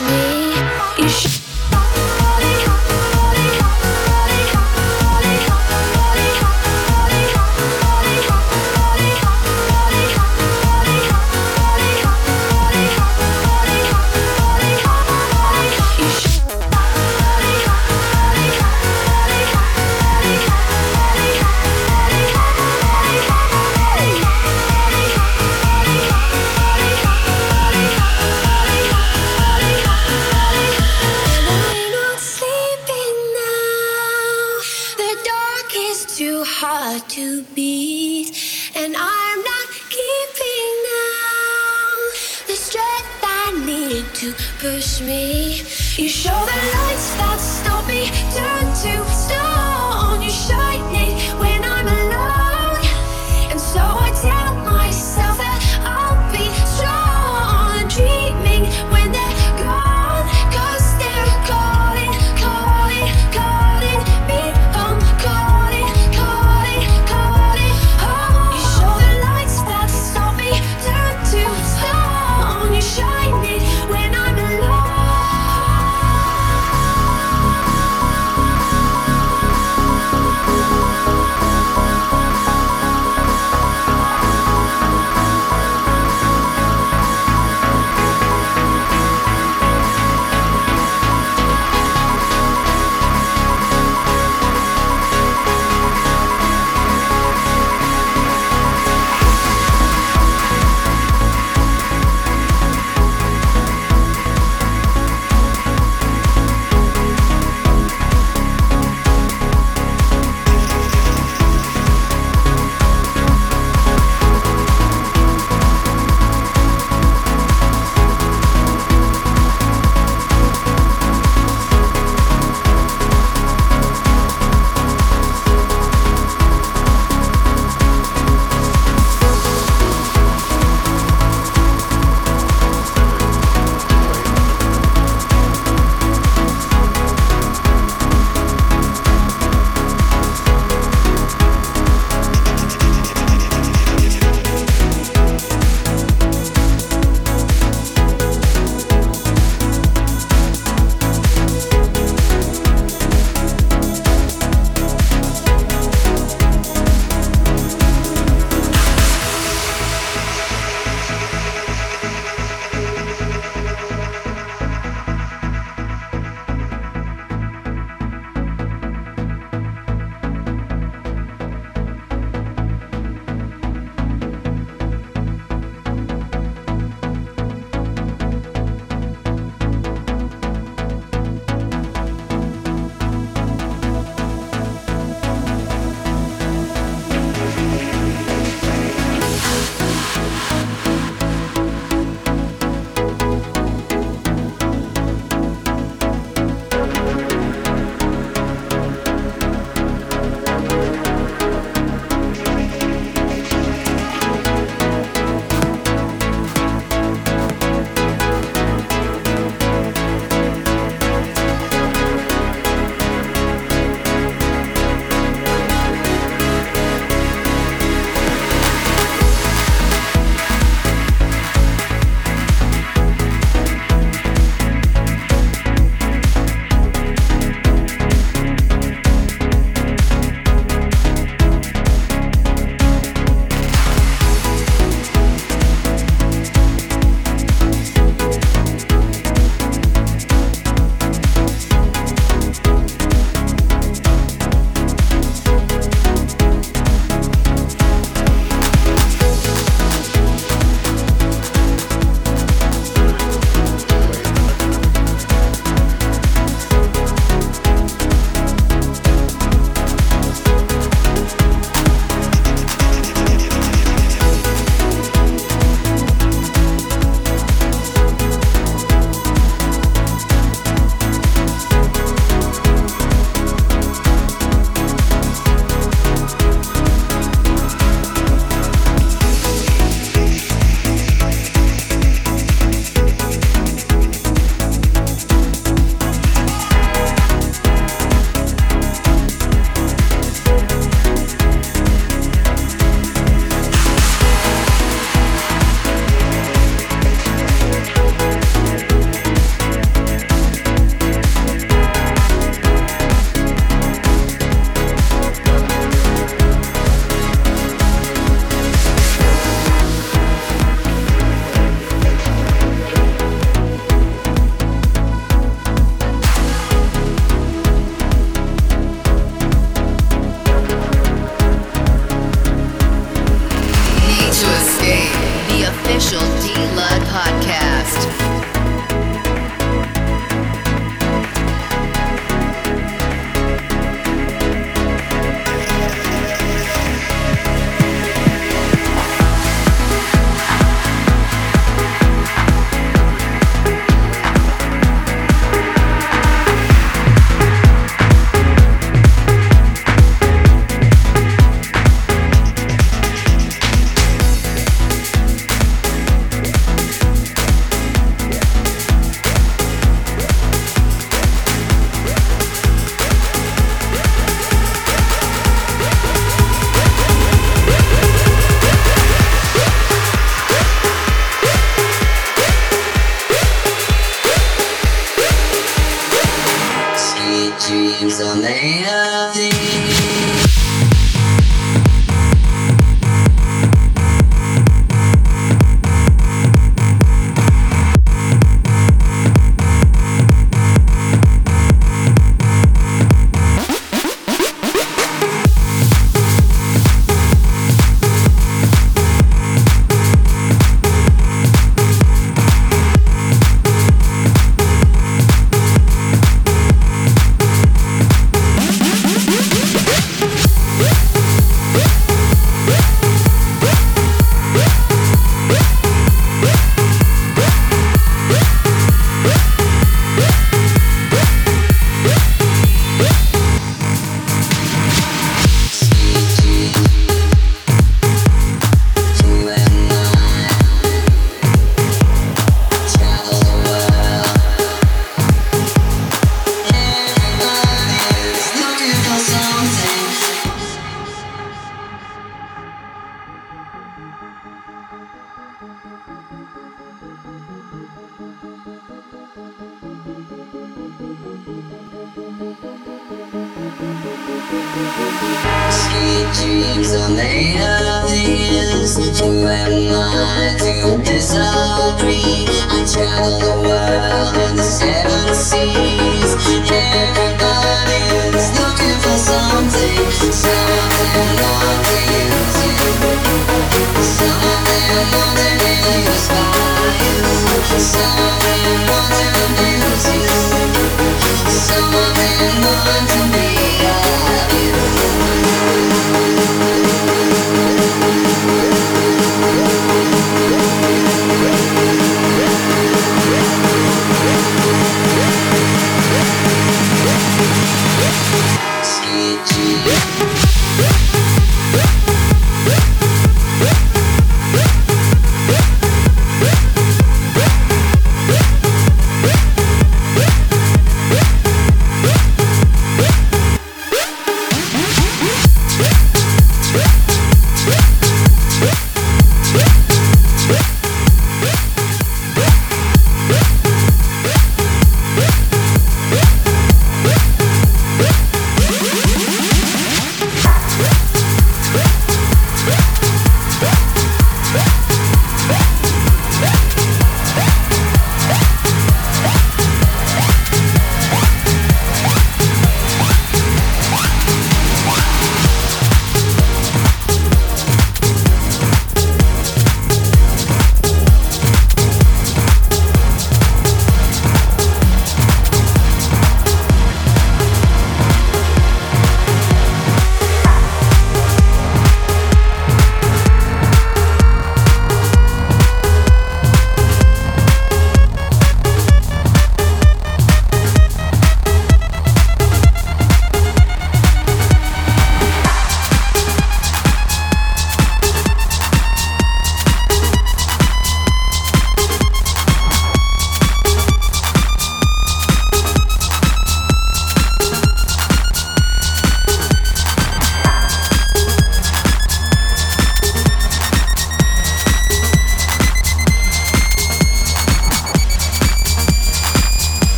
me. Sweet dreams made of these. Who am I to disagree? I travel the world in the seven seas. Looking for something, something to you. Something more to inspire you. Something more to you.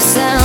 Sound.